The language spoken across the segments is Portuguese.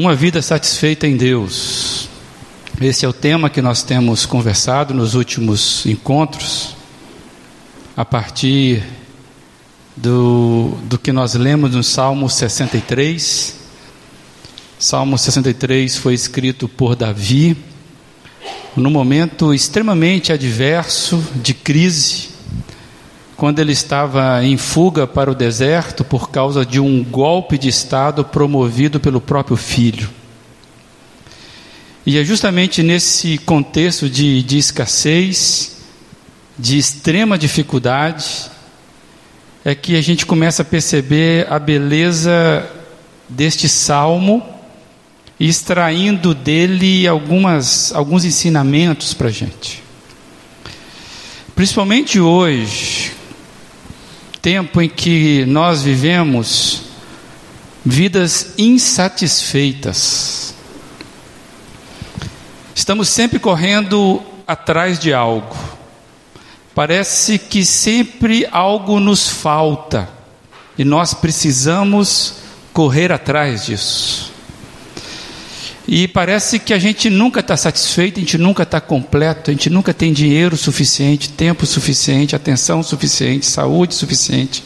Uma vida satisfeita em Deus. Esse é o tema que nós temos conversado nos últimos encontros, a partir do, do que nós lemos no Salmo 63. Salmo 63 foi escrito por Davi, num momento extremamente adverso, de crise, quando ele estava em fuga para o deserto por causa de um golpe de Estado promovido pelo próprio filho. E é justamente nesse contexto de, de escassez, de extrema dificuldade, é que a gente começa a perceber a beleza deste salmo, extraindo dele algumas, alguns ensinamentos para a gente. Principalmente hoje, tempo em que nós vivemos vidas insatisfeitas. Estamos sempre correndo atrás de algo. Parece que sempre algo nos falta e nós precisamos correr atrás disso. E parece que a gente nunca está satisfeito, a gente nunca está completo, a gente nunca tem dinheiro suficiente, tempo suficiente, atenção suficiente, saúde suficiente,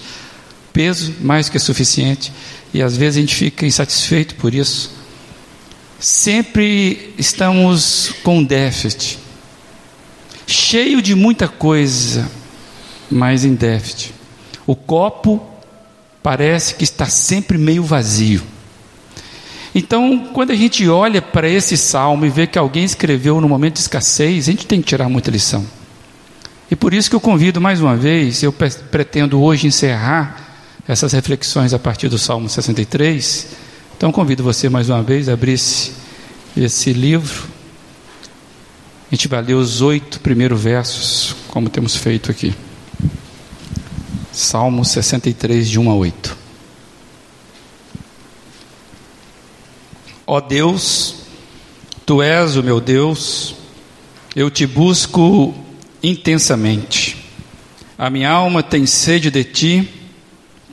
peso mais que suficiente, e às vezes a gente fica insatisfeito por isso. Sempre estamos com déficit, cheio de muita coisa, mas em déficit. O copo parece que está sempre meio vazio. Então, quando a gente olha para esse salmo e vê que alguém escreveu no momento de escassez, a gente tem que tirar muita lição. E por isso que eu convido mais uma vez, eu pretendo hoje encerrar essas reflexões a partir do Salmo 63. Então convido você mais uma vez a abrir esse, esse livro. A gente vai ler os oito primeiros versos, como temos feito aqui. Salmo 63, de 1 a 8. Ó Deus, tu és o meu Deus, eu te busco intensamente. A minha alma tem sede de ti,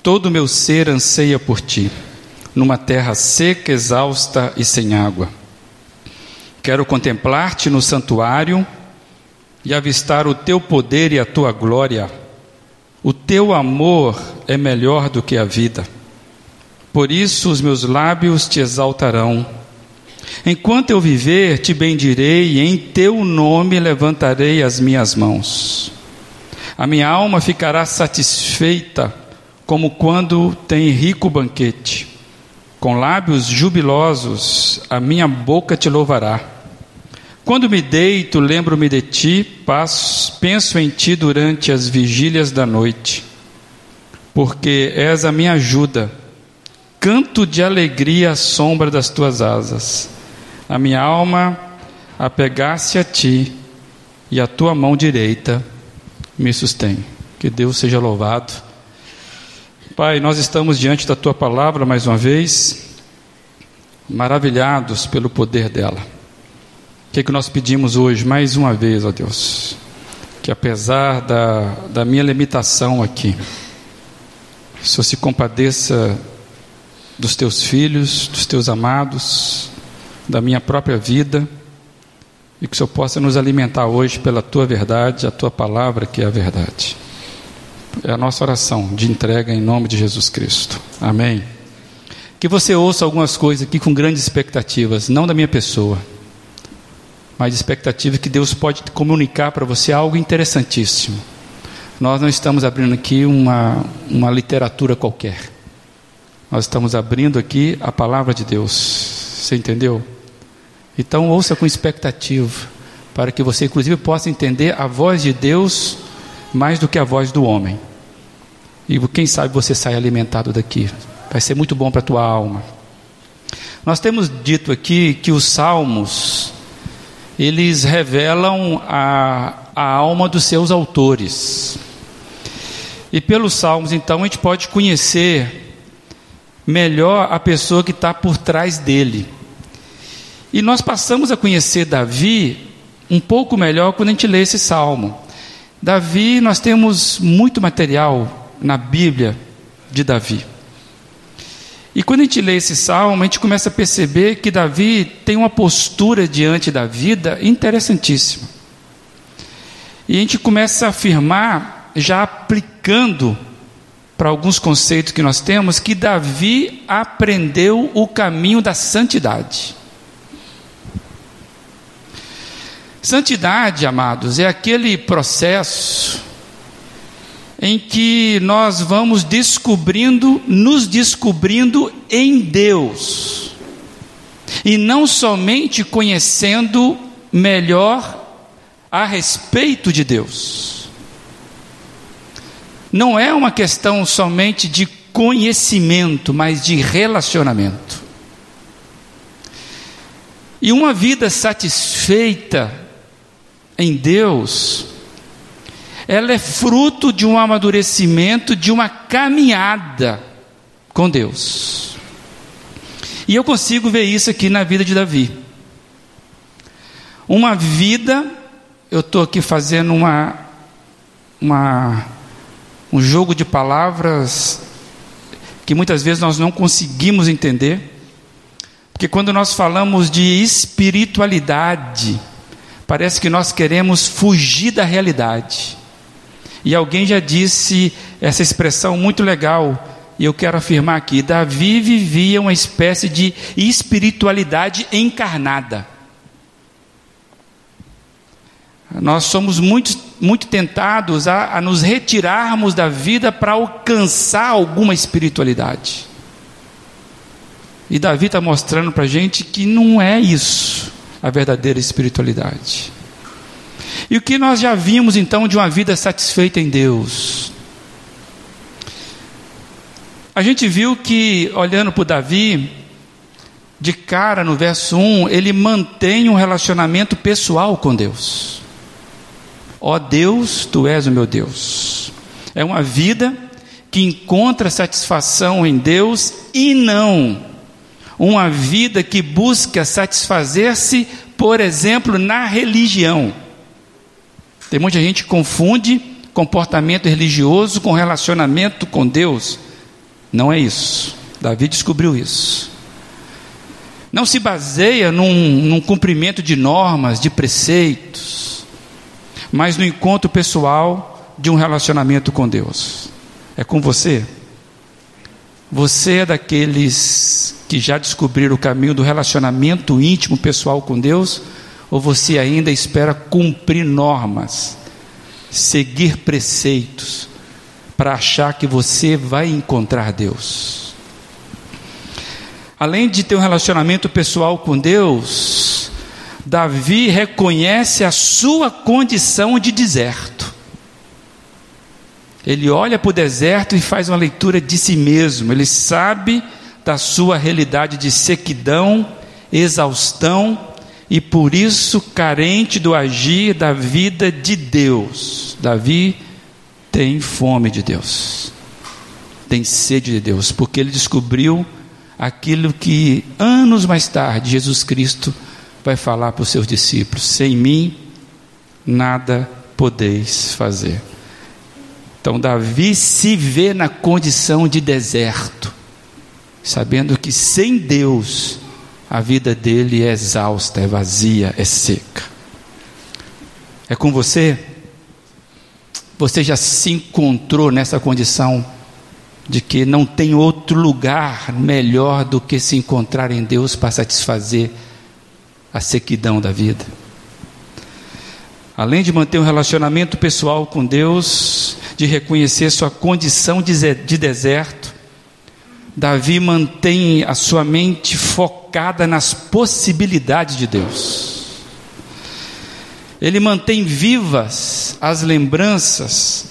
todo o meu ser anseia por ti, numa terra seca, exausta e sem água. Quero contemplar-te no santuário e avistar o teu poder e a tua glória. O teu amor é melhor do que a vida. Por isso os meus lábios te exaltarão. Enquanto eu viver, te bendirei, e em teu nome levantarei as minhas mãos. A minha alma ficará satisfeita, como quando tem rico banquete. Com lábios jubilosos, a minha boca te louvará. Quando me deito, lembro-me de ti, passo, penso em ti durante as vigílias da noite, porque és a minha ajuda canto de alegria à sombra das tuas asas. A minha alma apegasse a ti e a tua mão direita me sustém. Que Deus seja louvado. Pai, nós estamos diante da tua palavra mais uma vez, maravilhados pelo poder dela. O que, é que nós pedimos hoje, mais uma vez, ó Deus? Que apesar da, da minha limitação aqui, o Senhor se compadeça dos teus filhos, dos teus amados, da minha própria vida, e que o Senhor possa nos alimentar hoje pela tua verdade, a tua palavra que é a verdade. É a nossa oração de entrega em nome de Jesus Cristo. Amém. Que você ouça algumas coisas aqui com grandes expectativas, não da minha pessoa, mas expectativa que Deus pode comunicar para você algo interessantíssimo. Nós não estamos abrindo aqui uma, uma literatura qualquer. Nós estamos abrindo aqui a palavra de Deus. Você entendeu? Então ouça com expectativa, para que você inclusive possa entender a voz de Deus mais do que a voz do homem. E quem sabe você sai alimentado daqui. Vai ser muito bom para a tua alma. Nós temos dito aqui que os salmos eles revelam a, a alma dos seus autores. E pelos salmos, então, a gente pode conhecer melhor a pessoa que está por trás dele. E nós passamos a conhecer Davi um pouco melhor quando a gente lê esse salmo. Davi, nós temos muito material na Bíblia de Davi. E quando a gente lê esse salmo, a gente começa a perceber que Davi tem uma postura diante da vida interessantíssima. E a gente começa a afirmar, já aplicando para alguns conceitos que nós temos, que Davi aprendeu o caminho da santidade. Santidade, amados, é aquele processo em que nós vamos descobrindo, nos descobrindo em Deus, e não somente conhecendo melhor a respeito de Deus. Não é uma questão somente de conhecimento, mas de relacionamento. E uma vida satisfeita em Deus ela é fruto de um amadurecimento, de uma caminhada com Deus. E eu consigo ver isso aqui na vida de Davi. Uma vida, eu estou aqui fazendo uma, uma, um jogo de palavras que muitas vezes nós não conseguimos entender, porque quando nós falamos de espiritualidade, parece que nós queremos fugir da realidade. E alguém já disse essa expressão muito legal, e eu quero afirmar aqui: Davi vivia uma espécie de espiritualidade encarnada. Nós somos muito, muito tentados a, a nos retirarmos da vida para alcançar alguma espiritualidade. E Davi está mostrando para a gente que não é isso a verdadeira espiritualidade. E o que nós já vimos então de uma vida satisfeita em Deus? A gente viu que, olhando para Davi, de cara no verso 1, ele mantém um relacionamento pessoal com Deus. Ó oh Deus, tu és o meu Deus. É uma vida que encontra satisfação em Deus e não uma vida que busca satisfazer-se, por exemplo, na religião. Tem muita gente que confunde comportamento religioso com relacionamento com Deus. Não é isso. Davi descobriu isso. Não se baseia num, num cumprimento de normas, de preceitos, mas no encontro pessoal de um relacionamento com Deus. É com você? Você é daqueles que já descobriram o caminho do relacionamento íntimo pessoal com Deus? Ou você ainda espera cumprir normas, seguir preceitos, para achar que você vai encontrar Deus? Além de ter um relacionamento pessoal com Deus, Davi reconhece a sua condição de deserto. Ele olha para o deserto e faz uma leitura de si mesmo, ele sabe da sua realidade de sequidão, exaustão e por isso carente do agir da vida de Deus. Davi tem fome de Deus, tem sede de Deus, porque ele descobriu aquilo que anos mais tarde Jesus Cristo vai falar para os seus discípulos: sem mim nada podeis fazer. Então, Davi se vê na condição de deserto, sabendo que sem Deus a vida dele é exausta, é vazia, é seca. É com você? Você já se encontrou nessa condição de que não tem outro lugar melhor do que se encontrar em Deus para satisfazer a sequidão da vida? Além de manter um relacionamento pessoal com Deus, de reconhecer sua condição de deserto, Davi mantém a sua mente focada nas possibilidades de Deus. Ele mantém vivas as lembranças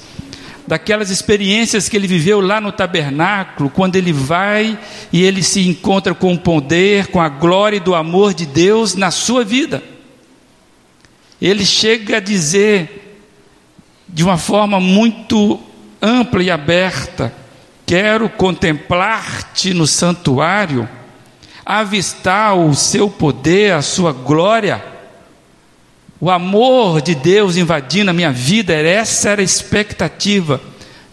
daquelas experiências que ele viveu lá no tabernáculo, quando ele vai e ele se encontra com o poder, com a glória e do amor de Deus na sua vida. Ele chega a dizer de uma forma muito ampla e aberta: Quero contemplar-te no santuário, avistar o seu poder, a sua glória, o amor de Deus invadindo a minha vida. Essa era a expectativa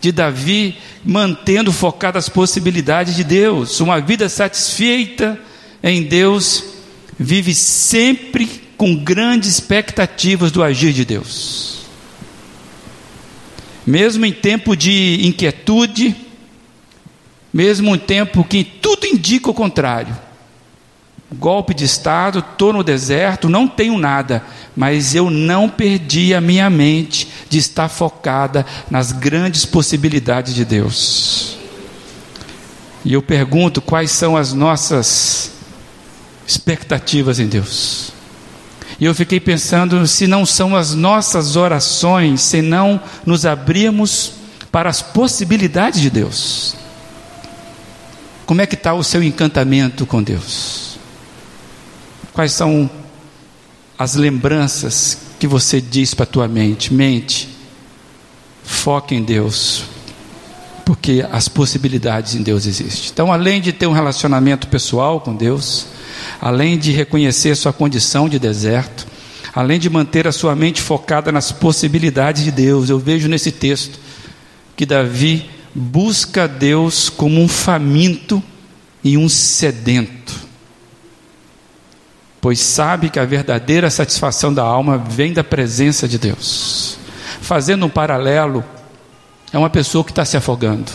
de Davi, mantendo focado as possibilidades de Deus. Uma vida satisfeita em Deus vive sempre com grandes expectativas do agir de Deus. Mesmo em tempo de inquietude, mesmo em tempo que tudo indica o contrário, golpe de Estado, estou no deserto, não tenho nada, mas eu não perdi a minha mente de estar focada nas grandes possibilidades de Deus. E eu pergunto quais são as nossas expectativas em Deus. E eu fiquei pensando se não são as nossas orações, se não nos abrirmos para as possibilidades de Deus. Como é que está o seu encantamento com Deus? Quais são as lembranças que você diz para a tua mente? Mente, foque em Deus, porque as possibilidades em Deus existem. Então, além de ter um relacionamento pessoal com Deus, além de reconhecer sua condição de deserto, além de manter a sua mente focada nas possibilidades de Deus, eu vejo nesse texto que Davi busca Deus como um faminto e um sedento pois sabe que a verdadeira satisfação da alma vem da presença de Deus. Fazendo um paralelo, é uma pessoa que está se afogando.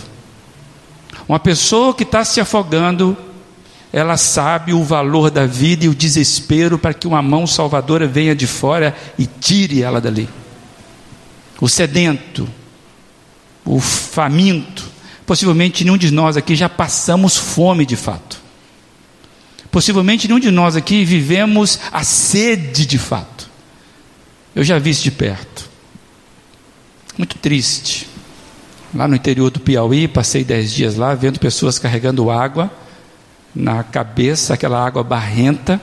Uma pessoa que está se afogando, ela sabe o valor da vida e o desespero para que uma mão salvadora venha de fora e tire ela dali. O sedento, o faminto, possivelmente nenhum de nós aqui já passamos fome de fato. Possivelmente nenhum de nós aqui vivemos a sede de fato. Eu já vi isso de perto. Muito triste. Lá no interior do Piauí, passei dez dias lá vendo pessoas carregando água na cabeça, aquela água barrenta,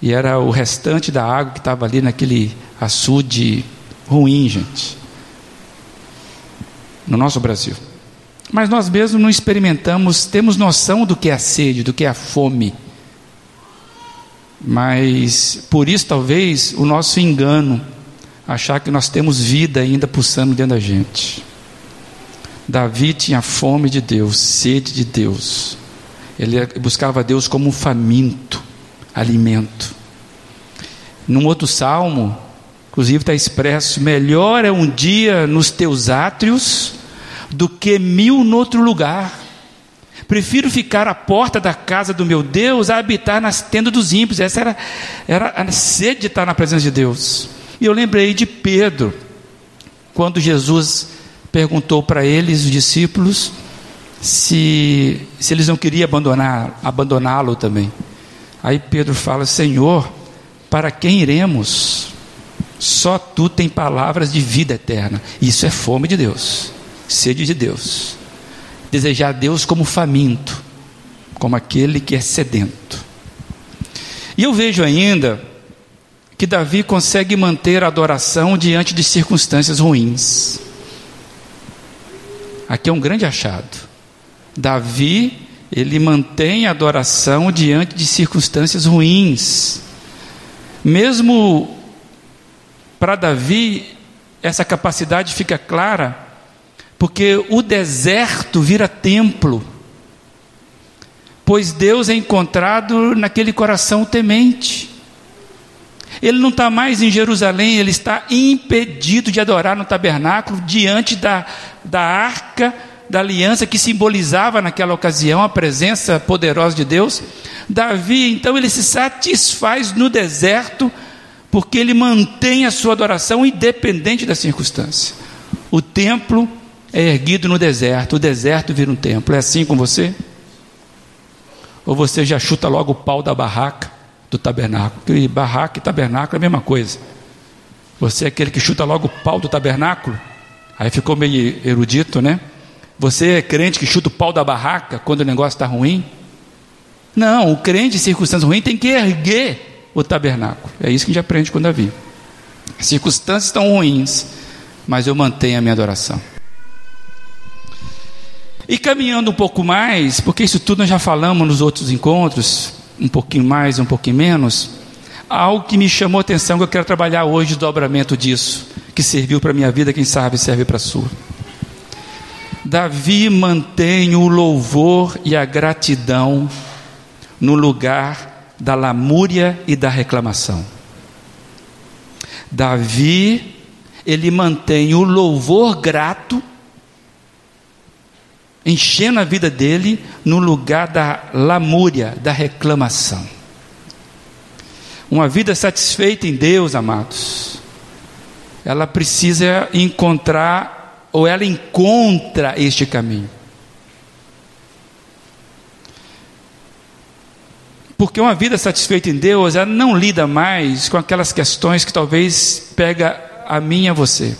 e era o restante da água que estava ali naquele açude ruim, gente. No nosso Brasil. Mas nós mesmos não experimentamos, temos noção do que é a sede, do que é a fome. Mas por isso talvez o nosso engano, achar que nós temos vida ainda pulsando dentro da gente. Davi tinha fome de Deus, sede de Deus. Ele buscava Deus como um faminto, alimento. Num outro salmo, inclusive está expresso: melhor é um dia nos teus átrios do que mil no outro lugar. Prefiro ficar à porta da casa do meu Deus a habitar nas tendas dos ímpios. Essa era, era a sede de estar na presença de Deus. E eu lembrei de Pedro, quando Jesus perguntou para eles, os discípulos, se, se eles não queriam abandonar, abandoná-lo também. Aí Pedro fala: Senhor, para quem iremos? Só tu tem palavras de vida eterna. Isso é fome de Deus, sede de Deus desejar Deus como faminto, como aquele que é sedento. E eu vejo ainda que Davi consegue manter a adoração diante de circunstâncias ruins. Aqui é um grande achado. Davi, ele mantém a adoração diante de circunstâncias ruins. Mesmo para Davi, essa capacidade fica clara porque o deserto vira templo, pois Deus é encontrado naquele coração temente. Ele não está mais em Jerusalém, ele está impedido de adorar no tabernáculo, diante da, da arca da aliança que simbolizava naquela ocasião a presença poderosa de Deus. Davi, então, ele se satisfaz no deserto, porque ele mantém a sua adoração independente da circunstância. O templo é erguido no deserto, o deserto vira um templo. É assim com você? Ou você já chuta logo o pau da barraca do tabernáculo? Porque barraca e tabernáculo é a mesma coisa. Você é aquele que chuta logo o pau do tabernáculo? Aí ficou meio erudito, né? Você é crente que chuta o pau da barraca quando o negócio está ruim? Não, o crente em circunstâncias ruins tem que erguer o tabernáculo. É isso que a gente aprende com Davi. As circunstâncias estão ruins, mas eu mantenho a minha adoração. E caminhando um pouco mais, porque isso tudo nós já falamos nos outros encontros, um pouquinho mais, um pouquinho menos, algo que me chamou a atenção que eu quero trabalhar hoje, o dobramento disso, que serviu para a minha vida, quem sabe serve para a sua. Davi mantém o louvor e a gratidão no lugar da lamúria e da reclamação. Davi, ele mantém o louvor grato, enchendo a vida dele no lugar da lamúria, da reclamação. Uma vida satisfeita em Deus, amados, ela precisa encontrar, ou ela encontra este caminho. Porque uma vida satisfeita em Deus, ela não lida mais com aquelas questões que talvez pega a mim e a você.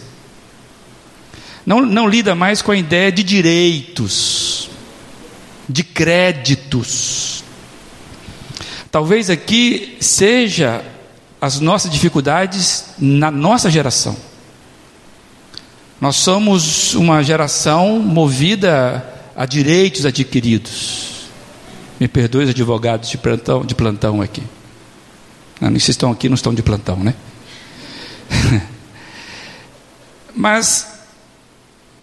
Não, não lida mais com a ideia de direitos, de créditos. Talvez aqui seja as nossas dificuldades na nossa geração. Nós somos uma geração movida a direitos adquiridos. Me perdoe os advogados de plantão, de plantão aqui. Não, vocês estão aqui, não estão de plantão, né? Mas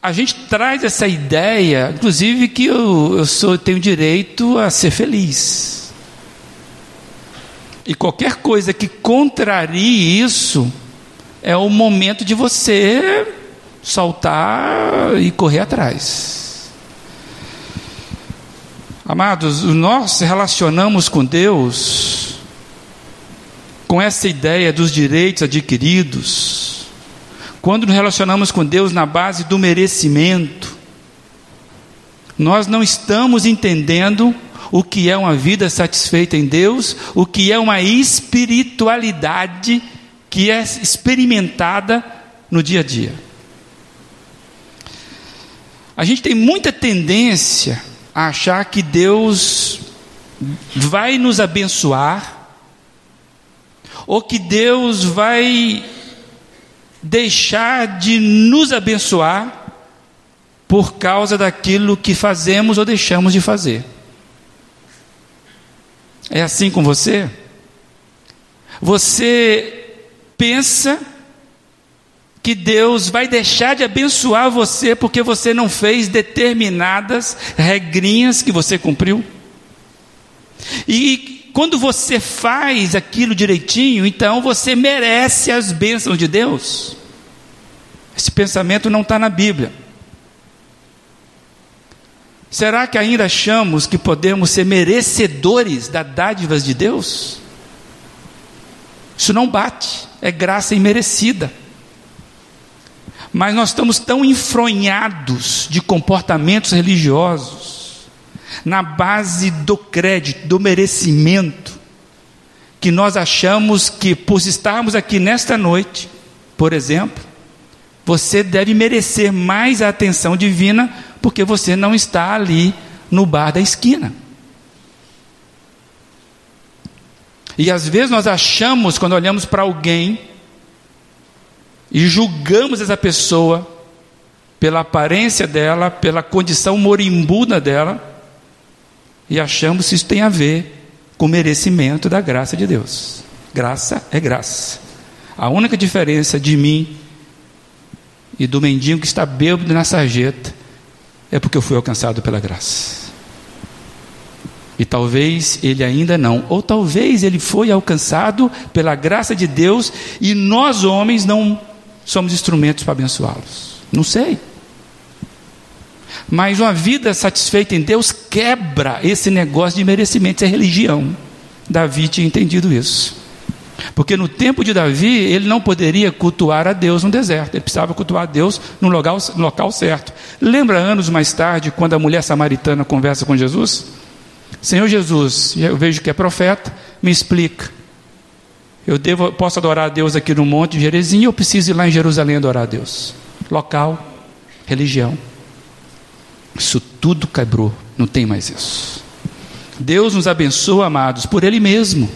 a gente traz essa ideia, inclusive que eu, eu sou, tenho direito a ser feliz. E qualquer coisa que contrarie isso é o momento de você saltar e correr atrás. Amados, nós relacionamos com Deus com essa ideia dos direitos adquiridos. Quando nos relacionamos com Deus na base do merecimento, nós não estamos entendendo o que é uma vida satisfeita em Deus, o que é uma espiritualidade que é experimentada no dia a dia. A gente tem muita tendência a achar que Deus vai nos abençoar, ou que Deus vai deixar de nos abençoar por causa daquilo que fazemos ou deixamos de fazer. É assim com você? Você pensa que Deus vai deixar de abençoar você porque você não fez determinadas regrinhas que você cumpriu. E quando você faz aquilo direitinho, então você merece as bênçãos de Deus. Esse pensamento não está na Bíblia. Será que ainda achamos que podemos ser merecedores das dádivas de Deus? Isso não bate, é graça imerecida. Mas nós estamos tão enfronhados de comportamentos religiosos, na base do crédito, do merecimento, que nós achamos que, por estarmos aqui nesta noite, por exemplo, você deve merecer mais a atenção divina, porque você não está ali no bar da esquina. E às vezes nós achamos, quando olhamos para alguém, e julgamos essa pessoa pela aparência dela, pela condição moribunda dela, e achamos que isso tem a ver com o merecimento da graça de Deus. Graça é graça. A única diferença de mim e do mendigo que está bêbado na sarjeta é porque eu fui alcançado pela graça. E talvez ele ainda não, ou talvez ele foi alcançado pela graça de Deus e nós homens não somos instrumentos para abençoá-los. Não sei. Mas uma vida satisfeita em Deus quebra esse negócio de merecimento, isso é religião. Davi tinha entendido isso. Porque no tempo de Davi, ele não poderia cultuar a Deus no deserto, ele precisava cultuar a Deus no local, no local certo. Lembra anos mais tarde, quando a mulher samaritana conversa com Jesus? Senhor Jesus, eu vejo que é profeta, me explica. Eu devo, posso adorar a Deus aqui no Monte Gerizim, ou preciso ir lá em Jerusalém adorar a Deus? Local, religião. Isso tudo quebrou, não tem mais isso. Deus nos abençoa, amados, por Ele mesmo.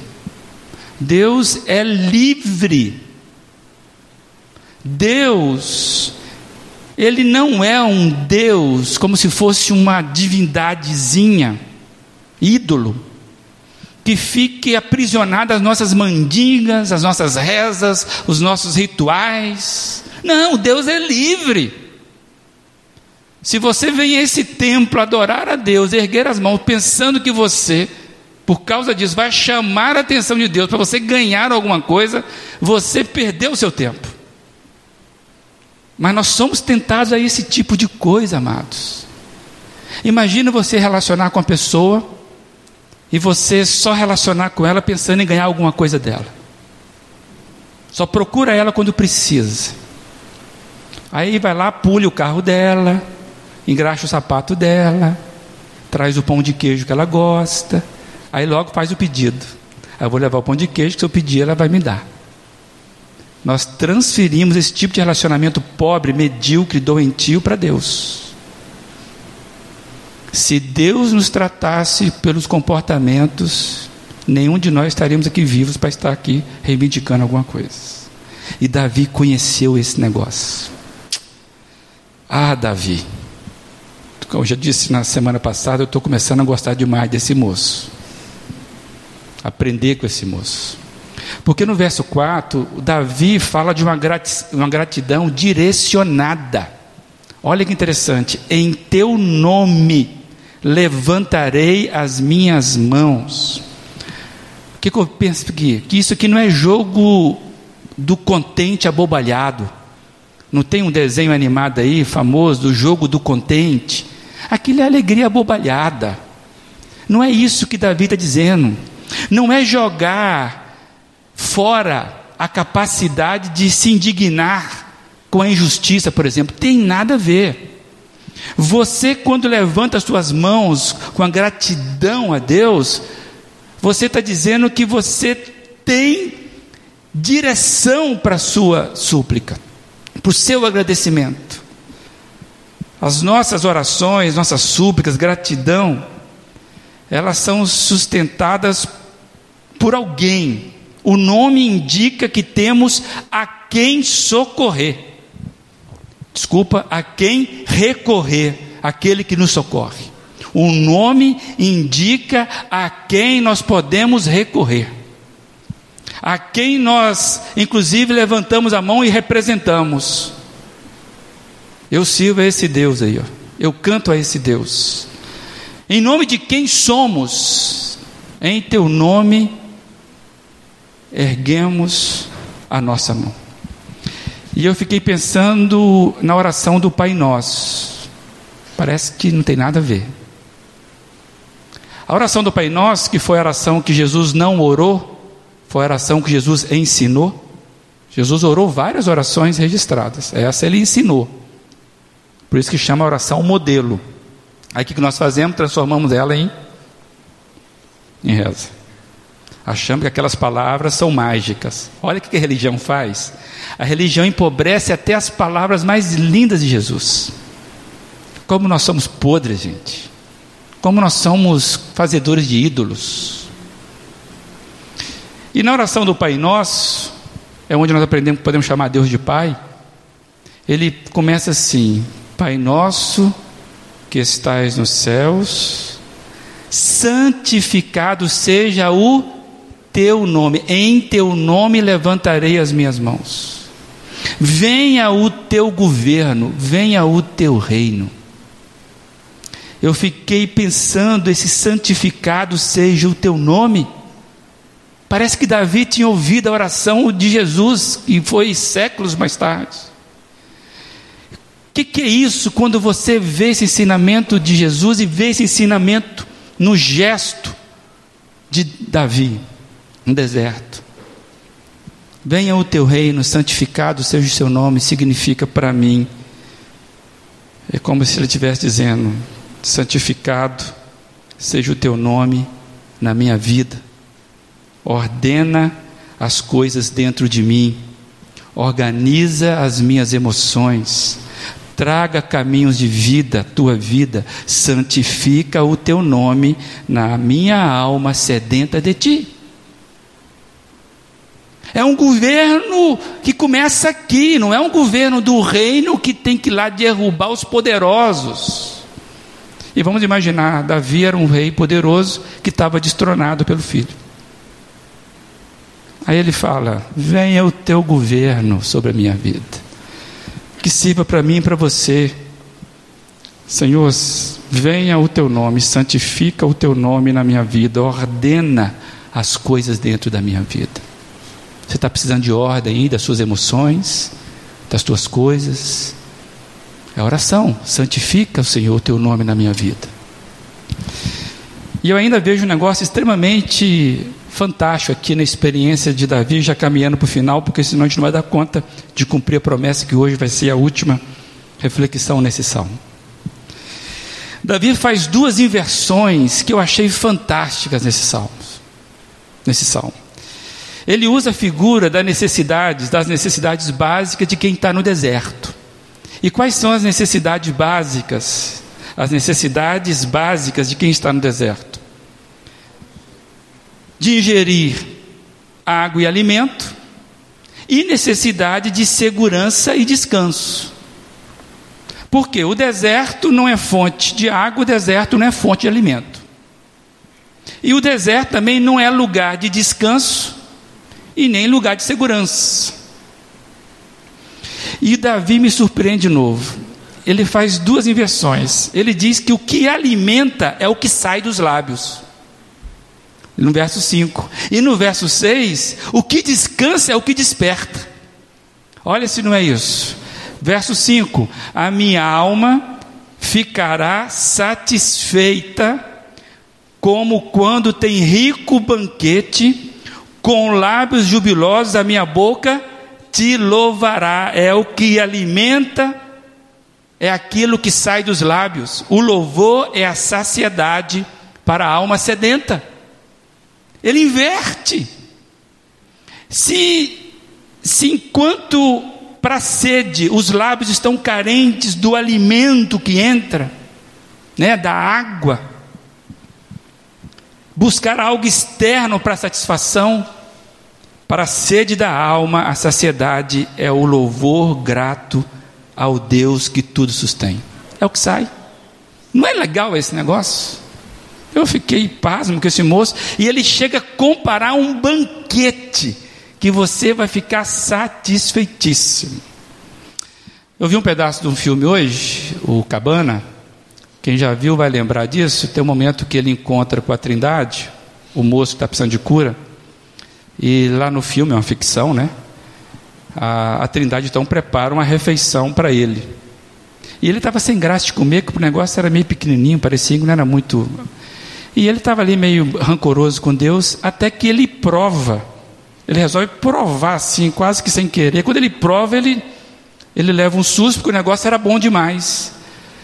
Deus é livre. Deus, Ele não é um Deus como se fosse uma divindadezinha, ídolo que fique aprisionada as nossas mandingas, as nossas rezas, os nossos rituais. Não, Deus é livre. Se você vem a esse templo adorar a Deus, erguer as mãos, pensando que você, por causa disso, vai chamar a atenção de Deus para você ganhar alguma coisa, você perdeu o seu tempo. Mas nós somos tentados a esse tipo de coisa, amados. Imagina você relacionar com a pessoa e você só relacionar com ela pensando em ganhar alguma coisa dela. Só procura ela quando precisa. Aí vai lá, pule o carro dela, engraxa o sapato dela, traz o pão de queijo que ela gosta, aí logo faz o pedido. Eu vou levar o pão de queijo que se eu pedir ela vai me dar. Nós transferimos esse tipo de relacionamento pobre, medíocre, doentio para Deus. Se Deus nos tratasse pelos comportamentos, nenhum de nós estaríamos aqui vivos para estar aqui reivindicando alguma coisa. E Davi conheceu esse negócio. Ah, Davi, eu já disse na semana passada, eu estou começando a gostar demais desse moço. Aprender com esse moço. Porque no verso 4, Davi fala de uma gratidão direcionada. Olha que interessante. Em teu nome levantarei as minhas mãos. O que, que eu penso aqui? Que isso aqui não é jogo do contente abobalhado. Não tem um desenho animado aí, famoso, do jogo do contente? Aquilo é alegria abobalhada. Não é isso que Davi está dizendo. Não é jogar fora a capacidade de se indignar com a injustiça, por exemplo. Tem nada a ver. Você, quando levanta as suas mãos com a gratidão a Deus, você está dizendo que você tem direção para a sua súplica, para o seu agradecimento. As nossas orações, nossas súplicas, gratidão, elas são sustentadas por alguém. O nome indica que temos a quem socorrer desculpa, a quem recorrer, aquele que nos socorre. O nome indica a quem nós podemos recorrer, a quem nós, inclusive, levantamos a mão e representamos. Eu sirvo a esse Deus aí, ó. eu canto a esse Deus. Em nome de quem somos, em teu nome, erguemos a nossa mão. E eu fiquei pensando na oração do Pai Nosso. Parece que não tem nada a ver. A oração do Pai Nosso, que foi a oração que Jesus não orou, foi a oração que Jesus ensinou. Jesus orou várias orações registradas. Essa ele ensinou. Por isso que chama a oração modelo. Aí o que nós fazemos? Transformamos ela em, em reza achando que aquelas palavras são mágicas. Olha o que a religião faz. A religião empobrece até as palavras mais lindas de Jesus. Como nós somos podres, gente. Como nós somos fazedores de ídolos. E na oração do Pai Nosso, é onde nós aprendemos que podemos chamar Deus de Pai. Ele começa assim: Pai Nosso que estais nos céus, santificado seja o teu nome, em teu nome levantarei as minhas mãos. Venha o teu governo, venha o teu reino. Eu fiquei pensando, esse santificado seja o teu nome. Parece que Davi tinha ouvido a oração de Jesus e foi séculos mais tarde. O que, que é isso quando você vê esse ensinamento de Jesus e vê esse ensinamento no gesto de Davi? um deserto. Venha o teu reino, santificado seja o seu nome, significa para mim. É como se ele estivesse dizendo: santificado seja o teu nome na minha vida. Ordena as coisas dentro de mim. Organiza as minhas emoções. Traga caminhos de vida, tua vida. Santifica o teu nome na minha alma sedenta de ti. É um governo que começa aqui, não é um governo do reino que tem que ir lá derrubar os poderosos. E vamos imaginar, Davi era um rei poderoso que estava destronado pelo filho. Aí ele fala: Venha o teu governo sobre a minha vida, que sirva para mim e para você Senhor, venha o teu nome, santifica o teu nome na minha vida, ordena as coisas dentro da minha vida. Você está precisando de ordem aí das suas emoções, das tuas coisas. É oração, santifica o Senhor o teu nome na minha vida. E eu ainda vejo um negócio extremamente fantástico aqui na experiência de Davi, já caminhando para o final, porque senão a gente não vai dar conta de cumprir a promessa que hoje vai ser a última reflexão nesse salmo. Davi faz duas inversões que eu achei fantásticas nesse salmo. Nesse salmo. Ele usa a figura das necessidades, das necessidades básicas de quem está no deserto. E quais são as necessidades básicas? As necessidades básicas de quem está no deserto: de ingerir água e alimento, e necessidade de segurança e descanso. Porque o deserto não é fonte de água, o deserto não é fonte de alimento. E o deserto também não é lugar de descanso e nem lugar de segurança. E Davi me surpreende de novo. Ele faz duas inversões. Ele diz que o que alimenta é o que sai dos lábios. No verso 5. E no verso 6, o que descansa é o que desperta. Olha se não é isso. Verso 5: A minha alma ficará satisfeita, como quando tem rico banquete, com lábios jubilosos a minha boca te louvará. É o que alimenta, é aquilo que sai dos lábios. O louvor é a saciedade para a alma sedenta. Ele inverte. Se, se enquanto para a sede, os lábios estão carentes do alimento que entra, né, da água. Buscar algo externo para satisfação, para a sede da alma, a saciedade é o louvor grato ao Deus que tudo sustém. É o que sai. Não é legal esse negócio? Eu fiquei pasmo com esse moço e ele chega a comparar um banquete que você vai ficar satisfeitíssimo. Eu vi um pedaço de um filme hoje, o Cabana. Quem já viu vai lembrar disso. Tem um momento que ele encontra com a Trindade, o moço que está precisando de cura. E lá no filme, é uma ficção, né? A, a Trindade então prepara uma refeição para ele. E ele estava sem graça de comer, porque o negócio era meio pequenininho, parecia que não era muito. E ele estava ali meio rancoroso com Deus, até que ele prova ele resolve provar assim, quase que sem querer. Quando ele prova, ele, ele leva um susto, porque o negócio era bom demais.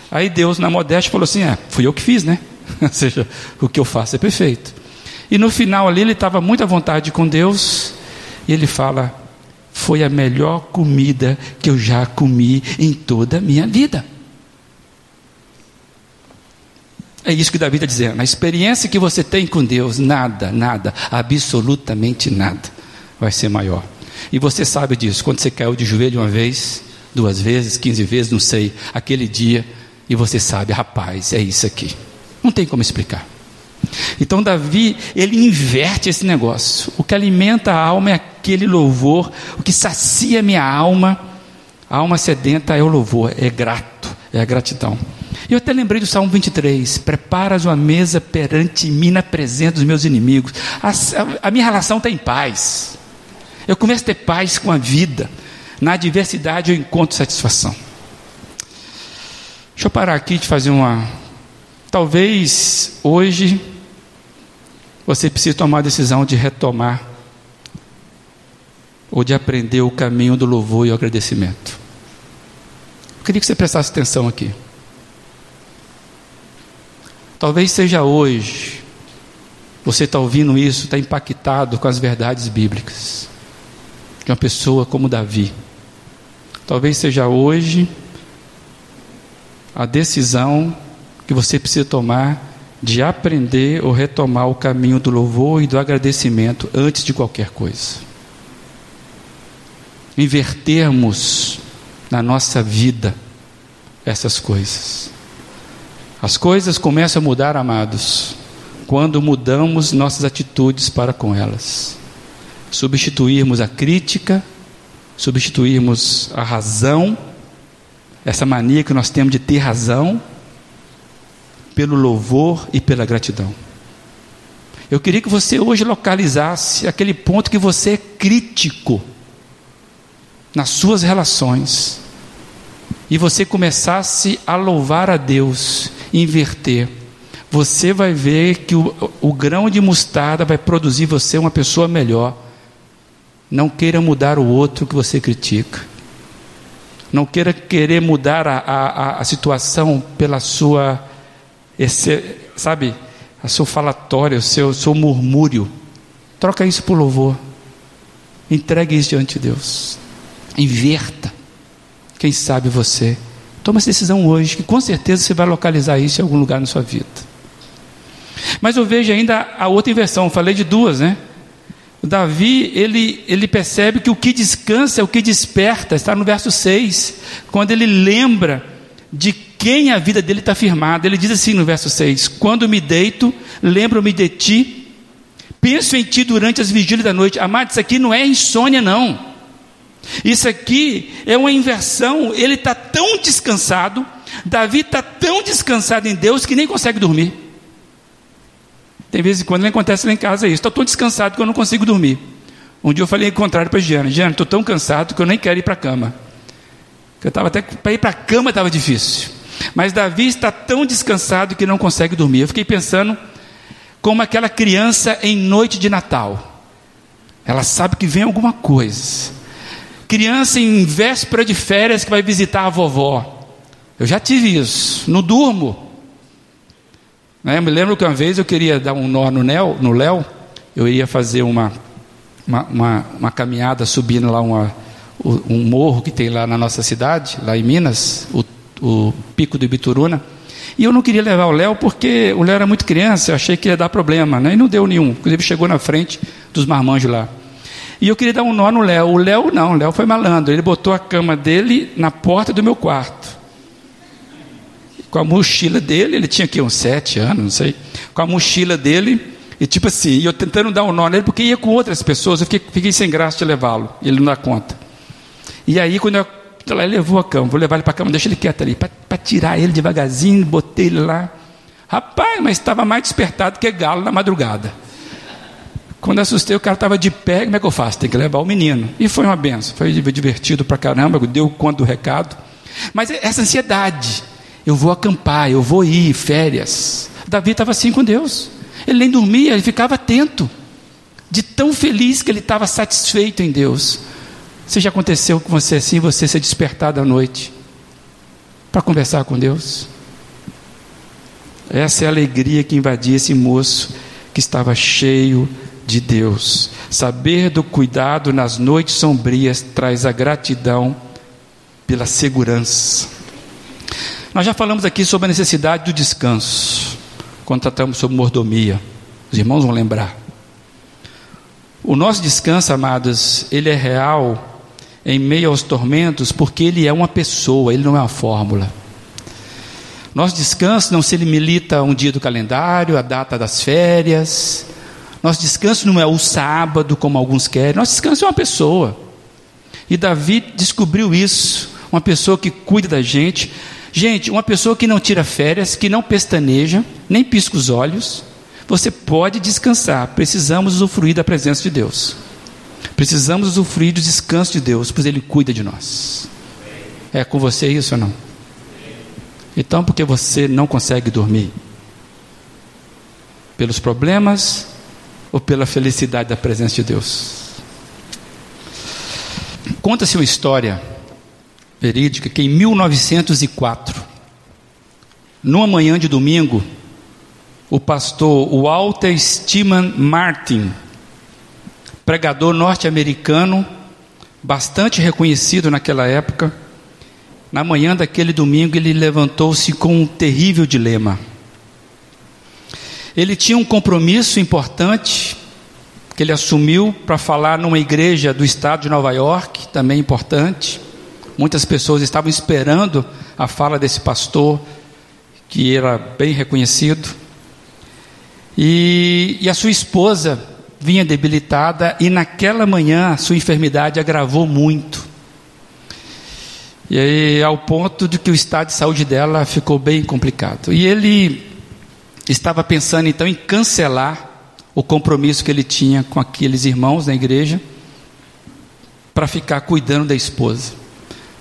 Aí Deus, na modéstia, falou assim: É, fui eu que fiz, né? Ou seja, o que eu faço é perfeito. E no final ali, ele estava muito à vontade com Deus, e ele fala: Foi a melhor comida que eu já comi em toda a minha vida. É isso que Davi está dizendo. A experiência que você tem com Deus, nada, nada, absolutamente nada vai ser maior. E você sabe disso, quando você caiu de joelho uma vez, duas vezes, quinze vezes, não sei, aquele dia, e você sabe, rapaz, é isso aqui. Não tem como explicar. Então Davi, ele inverte esse negócio. O que alimenta a alma é aquele louvor, o que sacia minha alma, a alma sedenta é o louvor, é grato, é a gratidão. E eu até lembrei do Salmo 23: Preparas uma mesa perante mim na presença dos meus inimigos. A, a, a minha relação está em paz. Eu começo a ter paz com a vida. Na adversidade eu encontro satisfação. Deixa eu parar aqui de fazer uma. Talvez hoje você precise tomar a decisão de retomar ou de aprender o caminho do louvor e o agradecimento. Eu queria que você prestasse atenção aqui. Talvez seja hoje, você está ouvindo isso, está impactado com as verdades bíblicas de uma pessoa como Davi. Talvez seja hoje a decisão que você precisa tomar de aprender ou retomar o caminho do louvor e do agradecimento antes de qualquer coisa. Invertermos na nossa vida essas coisas. As coisas começam a mudar, amados, quando mudamos nossas atitudes para com elas substituirmos a crítica, substituirmos a razão, essa mania que nós temos de ter razão, pelo louvor e pela gratidão. Eu queria que você hoje localizasse aquele ponto que você é crítico nas suas relações e você começasse a louvar a Deus, inverter. Você vai ver que o, o grão de mostarda vai produzir você uma pessoa melhor. Não queira mudar o outro que você critica. Não queira querer mudar a, a, a situação pela sua, esse, sabe, a seu falatório, o seu, seu murmúrio. Troca isso por louvor. Entregue isso diante de Deus. Inverta. Quem sabe você. Toma essa decisão hoje, que com certeza você vai localizar isso em algum lugar na sua vida. Mas eu vejo ainda a outra inversão, falei de duas, né? Davi, ele, ele percebe que o que descansa é o que desperta, está no verso 6, quando ele lembra de quem a vida dele está firmada. Ele diz assim no verso 6: Quando me deito, lembro-me de ti, penso em ti durante as vigílias da noite. Amado, isso aqui não é insônia, não. Isso aqui é uma inversão. Ele está tão descansado, Davi está tão descansado em Deus que nem consegue dormir. Tem vezes quando não acontece lá em casa isso. Estou tão descansado que eu não consigo dormir. Um dia eu falei o contrário para a Giana: Giana, estou tão cansado que eu nem quero ir para a cama. Eu estava até para ir para a cama estava difícil. Mas Davi está tão descansado que não consegue dormir. Eu fiquei pensando como aquela criança em noite de Natal. Ela sabe que vem alguma coisa. Criança em véspera de férias que vai visitar a vovó. Eu já tive isso. Não durmo. Né? Eu me lembro que uma vez eu queria dar um nó no Léo, no Léo eu ia fazer uma, uma, uma, uma caminhada subindo lá uma, um morro que tem lá na nossa cidade, lá em Minas, o, o Pico do Ibituruna. E eu não queria levar o Léo porque o Léo era muito criança, eu achei que ia dar problema, né? e não deu nenhum. Inclusive chegou na frente dos marmanjos lá. E eu queria dar um nó no Léo. O Léo não, o Léo foi malandro. Ele botou a cama dele na porta do meu quarto com a mochila dele, ele tinha aqui uns sete anos, não sei, com a mochila dele, e tipo assim, eu tentando dar um nó nele, porque ia com outras pessoas, eu fiquei, fiquei sem graça de levá-lo, ele não dá conta. E aí, quando eu, ela levou a cama, vou levar ele para a cama, deixa ele quieto ali, para tirar ele devagarzinho, botei ele lá. Rapaz, mas estava mais despertado que galo na madrugada. Quando assustei, o cara estava de pé, como é que eu faço? Tem que levar o menino. E foi uma benção, foi divertido para caramba, deu conta do recado. Mas essa ansiedade, eu vou acampar, eu vou ir, férias. Davi estava assim com Deus. Ele nem dormia, ele ficava atento. De tão feliz que ele estava satisfeito em Deus. Se já aconteceu com você assim, você ser despertado à noite para conversar com Deus? Essa é a alegria que invadia esse moço que estava cheio de Deus. Saber do cuidado nas noites sombrias traz a gratidão pela segurança. Nós já falamos aqui sobre a necessidade do descanso, quando tratamos sobre mordomia. Os irmãos vão lembrar. O nosso descanso, amados, ele é real em meio aos tormentos, porque ele é uma pessoa, ele não é uma fórmula. Nosso descanso não se limita a um dia do calendário, a data das férias. Nosso descanso não é o sábado, como alguns querem. Nosso descanso é uma pessoa. E Davi descobriu isso. Uma pessoa que cuida da gente, Gente, uma pessoa que não tira férias, que não pestaneja, nem pisca os olhos, você pode descansar. Precisamos usufruir da presença de Deus. Precisamos usufruir do descanso de Deus, pois Ele cuida de nós. É com você isso ou não? Então, por que você não consegue dormir? Pelos problemas ou pela felicidade da presença de Deus? Conta-se uma história verídica que em 1904, numa manhã de domingo, o pastor Walter Steeman Martin, pregador norte-americano, bastante reconhecido naquela época, na manhã daquele domingo ele levantou-se com um terrível dilema. Ele tinha um compromisso importante que ele assumiu para falar numa igreja do estado de Nova York, também importante. Muitas pessoas estavam esperando a fala desse pastor, que era bem reconhecido. E, e a sua esposa vinha debilitada, e naquela manhã a sua enfermidade agravou muito. E aí, ao ponto de que o estado de saúde dela ficou bem complicado. E ele estava pensando então em cancelar o compromisso que ele tinha com aqueles irmãos na igreja para ficar cuidando da esposa,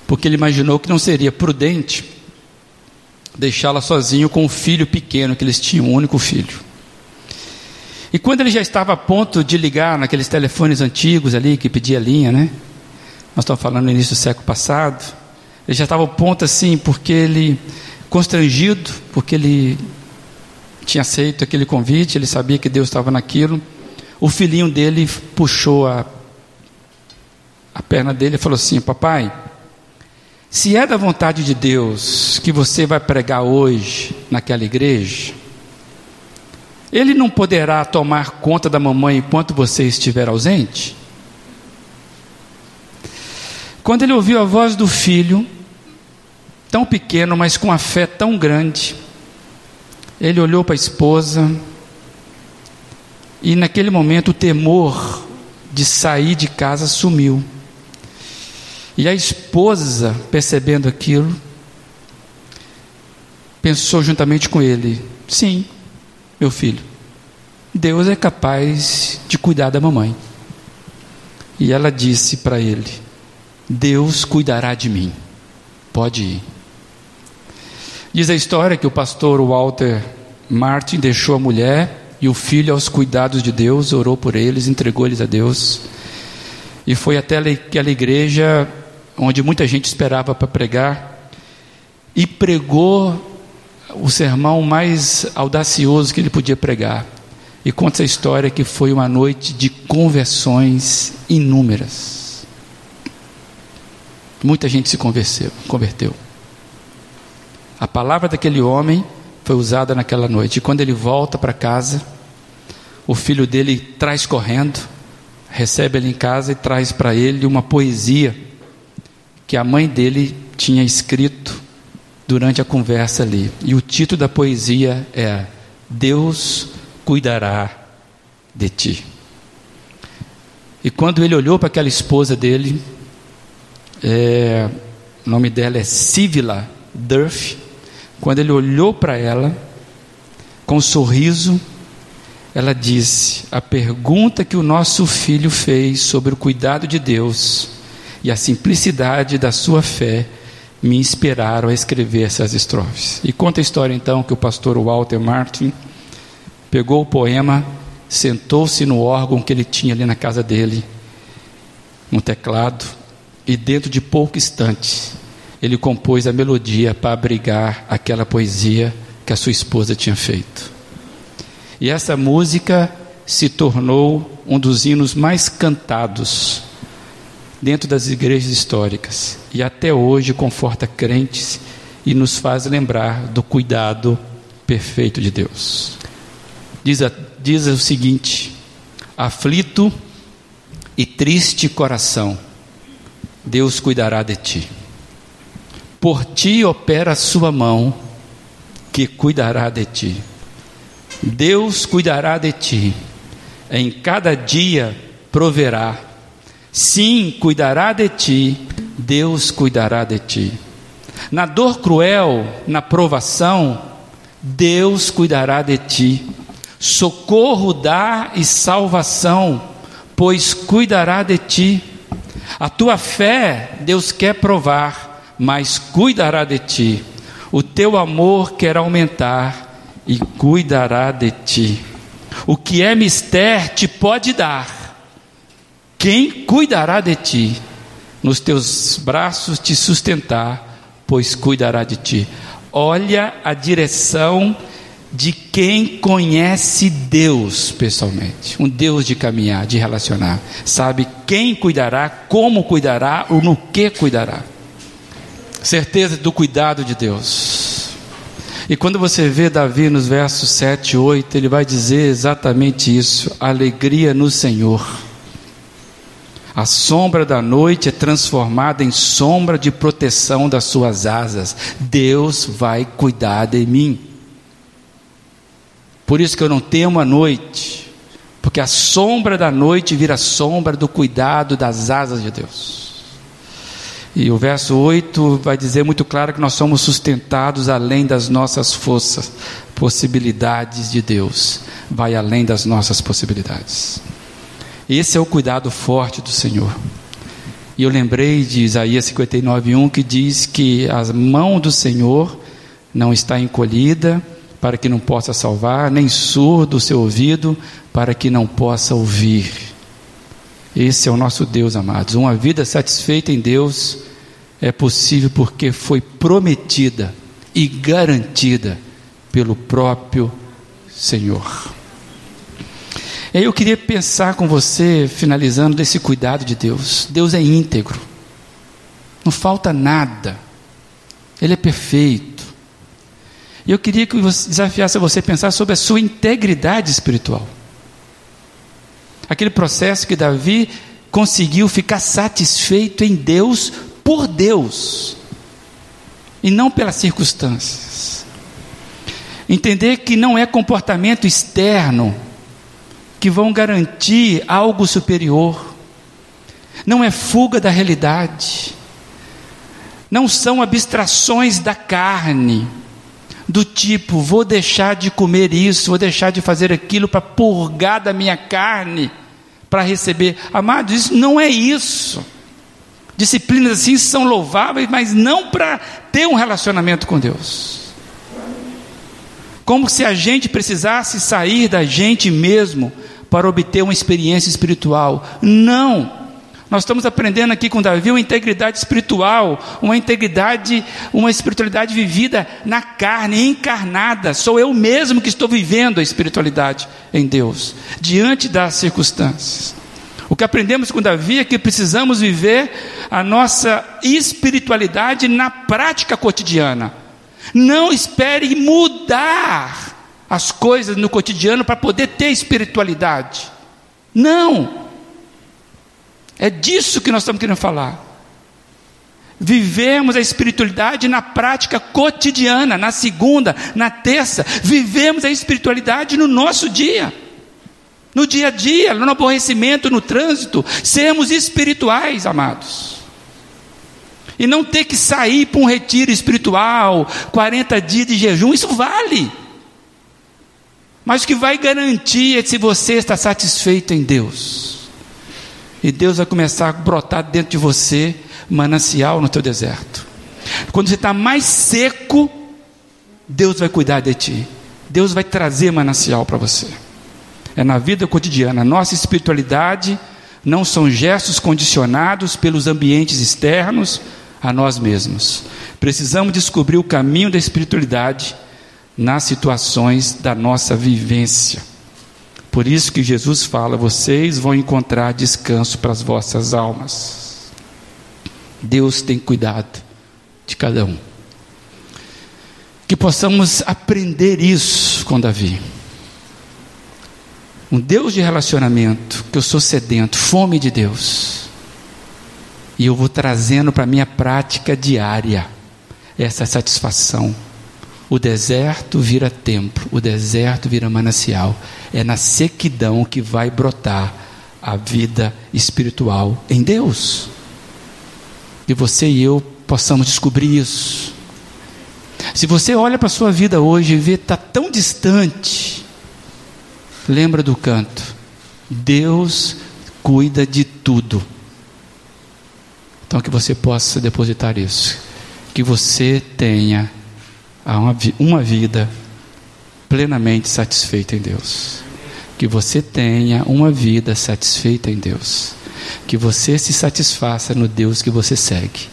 porque ele imaginou que não seria prudente deixá-la sozinho com o filho pequeno que eles tinham, um único filho. E quando ele já estava a ponto de ligar naqueles telefones antigos ali que pedia linha, né? Nós estamos falando no início do século passado. Ele já estava a ponto assim, porque ele constrangido, porque ele tinha aceito aquele convite, ele sabia que Deus estava naquilo. O filhinho dele puxou a, a perna dele e falou assim: Papai, se é da vontade de Deus que você vai pregar hoje naquela igreja, ele não poderá tomar conta da mamãe enquanto você estiver ausente? Quando ele ouviu a voz do filho, tão pequeno, mas com a fé tão grande, ele olhou para a esposa e naquele momento o temor de sair de casa sumiu. E a esposa, percebendo aquilo, pensou juntamente com ele: sim, meu filho, Deus é capaz de cuidar da mamãe. E ela disse para ele: Deus cuidará de mim, pode ir. Diz a história que o pastor Walter Martin deixou a mulher e o filho aos cuidados de Deus, orou por eles, entregou-eles a Deus. E foi até aquela igreja onde muita gente esperava para pregar e pregou o sermão mais audacioso que ele podia pregar. E conta essa história que foi uma noite de conversões inúmeras. Muita gente se converteu. converteu. A palavra daquele homem foi usada naquela noite. E quando ele volta para casa, o filho dele traz correndo, recebe ele em casa e traz para ele uma poesia que a mãe dele tinha escrito durante a conversa ali. E o título da poesia é Deus cuidará de ti. E quando ele olhou para aquela esposa dele, é, o nome dela é Sivila Durf, quando ele olhou para ela, com um sorriso, ela disse: A pergunta que o nosso filho fez sobre o cuidado de Deus e a simplicidade da sua fé me inspiraram a escrever essas estrofes. E conta a história então que o pastor Walter Martin pegou o poema, sentou-se no órgão que ele tinha ali na casa dele, no teclado, e dentro de pouco instante ele compôs a melodia para abrigar aquela poesia que a sua esposa tinha feito. E essa música se tornou um dos hinos mais cantados dentro das igrejas históricas e até hoje conforta crentes e nos faz lembrar do cuidado perfeito de Deus. Diz, a, diz o seguinte: aflito e triste coração, Deus cuidará de ti. Por ti opera a sua mão, que cuidará de ti. Deus cuidará de ti, em cada dia proverá. Sim, cuidará de ti, Deus cuidará de ti. Na dor cruel, na provação, Deus cuidará de ti. Socorro dá e salvação, pois cuidará de ti. A tua fé, Deus quer provar mas cuidará de ti. O teu amor quer aumentar e cuidará de ti. O que é mister te pode dar. Quem cuidará de ti? Nos teus braços te sustentar, pois cuidará de ti. Olha a direção de quem conhece Deus pessoalmente, um Deus de caminhar, de relacionar, sabe quem cuidará, como cuidará ou no que cuidará certeza do cuidado de Deus. E quando você vê Davi nos versos 7 e 8, ele vai dizer exatamente isso: alegria no Senhor. A sombra da noite é transformada em sombra de proteção das suas asas. Deus vai cuidar de mim. Por isso que eu não temo a noite, porque a sombra da noite vira sombra do cuidado das asas de Deus. E o verso 8 vai dizer muito claro que nós somos sustentados além das nossas forças, possibilidades de Deus, vai além das nossas possibilidades. Esse é o cuidado forte do Senhor. E eu lembrei de Isaías 59:1 que diz que a mão do Senhor não está encolhida para que não possa salvar, nem surdo o seu ouvido para que não possa ouvir. Esse é o nosso Deus, amados. Uma vida satisfeita em Deus é possível porque foi prometida e garantida pelo próprio Senhor. E aí eu queria pensar com você, finalizando, desse cuidado de Deus. Deus é íntegro, não falta nada, Ele é perfeito. E eu queria que desafiasse você a pensar sobre a sua integridade espiritual. Aquele processo que Davi conseguiu ficar satisfeito em Deus por Deus e não pelas circunstâncias. Entender que não é comportamento externo que vão garantir algo superior, não é fuga da realidade, não são abstrações da carne, do tipo, vou deixar de comer isso, vou deixar de fazer aquilo para purgar da minha carne, para receber. Amados, isso não é isso. Disciplinas assim são louváveis, mas não para ter um relacionamento com Deus. Como se a gente precisasse sair da gente mesmo para obter uma experiência espiritual. Não. Nós estamos aprendendo aqui com Davi uma integridade espiritual, uma integridade, uma espiritualidade vivida na carne, encarnada. Sou eu mesmo que estou vivendo a espiritualidade em Deus, diante das circunstâncias. O que aprendemos com Davi é que precisamos viver a nossa espiritualidade na prática cotidiana. Não espere mudar as coisas no cotidiano para poder ter espiritualidade. Não. É disso que nós estamos querendo falar. Vivemos a espiritualidade na prática cotidiana, na segunda, na terça. Vivemos a espiritualidade no nosso dia, no dia a dia, no aborrecimento, no trânsito. Sermos espirituais, amados. E não ter que sair para um retiro espiritual, 40 dias de jejum, isso vale. Mas o que vai garantir é se você está satisfeito em Deus. E Deus vai começar a brotar dentro de você manancial no teu deserto. Quando você está mais seco, Deus vai cuidar de ti. Deus vai trazer manancial para você. É na vida cotidiana. Nossa espiritualidade não são gestos condicionados pelos ambientes externos a nós mesmos. Precisamos descobrir o caminho da espiritualidade nas situações da nossa vivência. Por isso que Jesus fala: vocês vão encontrar descanso para as vossas almas. Deus tem cuidado de cada um. Que possamos aprender isso com Davi. Um Deus de relacionamento, que eu sou sedento, fome de Deus. E eu vou trazendo para a minha prática diária essa satisfação o deserto vira templo, o deserto vira manancial. É na sequidão que vai brotar a vida espiritual em Deus. E você e eu possamos descobrir isso. Se você olha para a sua vida hoje e vê está tão distante, lembra do canto. Deus cuida de tudo. Então que você possa depositar isso. Que você tenha a uma, uma vida plenamente satisfeita em Deus. Que você tenha uma vida satisfeita em Deus. Que você se satisfaça no Deus que você segue.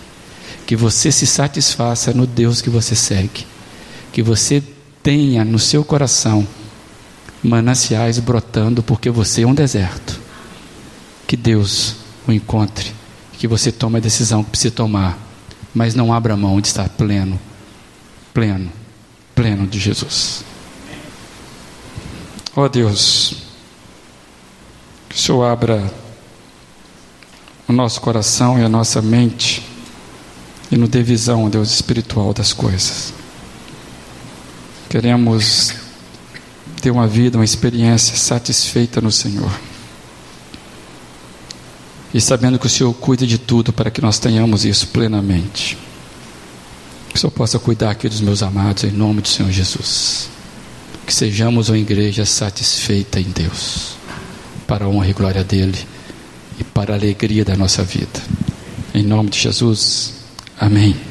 Que você se satisfaça no Deus que você segue. Que você tenha no seu coração mananciais brotando porque você é um deserto. Que Deus o encontre. Que você tome a decisão que precisa tomar. Mas não abra mão de estar pleno pleno, pleno de Jesus. Ó oh Deus, que o Senhor abra o nosso coração e a nossa mente e nos dê visão, Deus, espiritual das coisas. Queremos ter uma vida, uma experiência satisfeita no Senhor. e sabendo que o Senhor cuida de tudo para que nós tenhamos isso plenamente. Que Senhor possa cuidar aqui dos meus amados, em nome do Senhor Jesus. Que sejamos uma igreja satisfeita em Deus, para a honra e glória dEle e para a alegria da nossa vida. Em nome de Jesus, amém.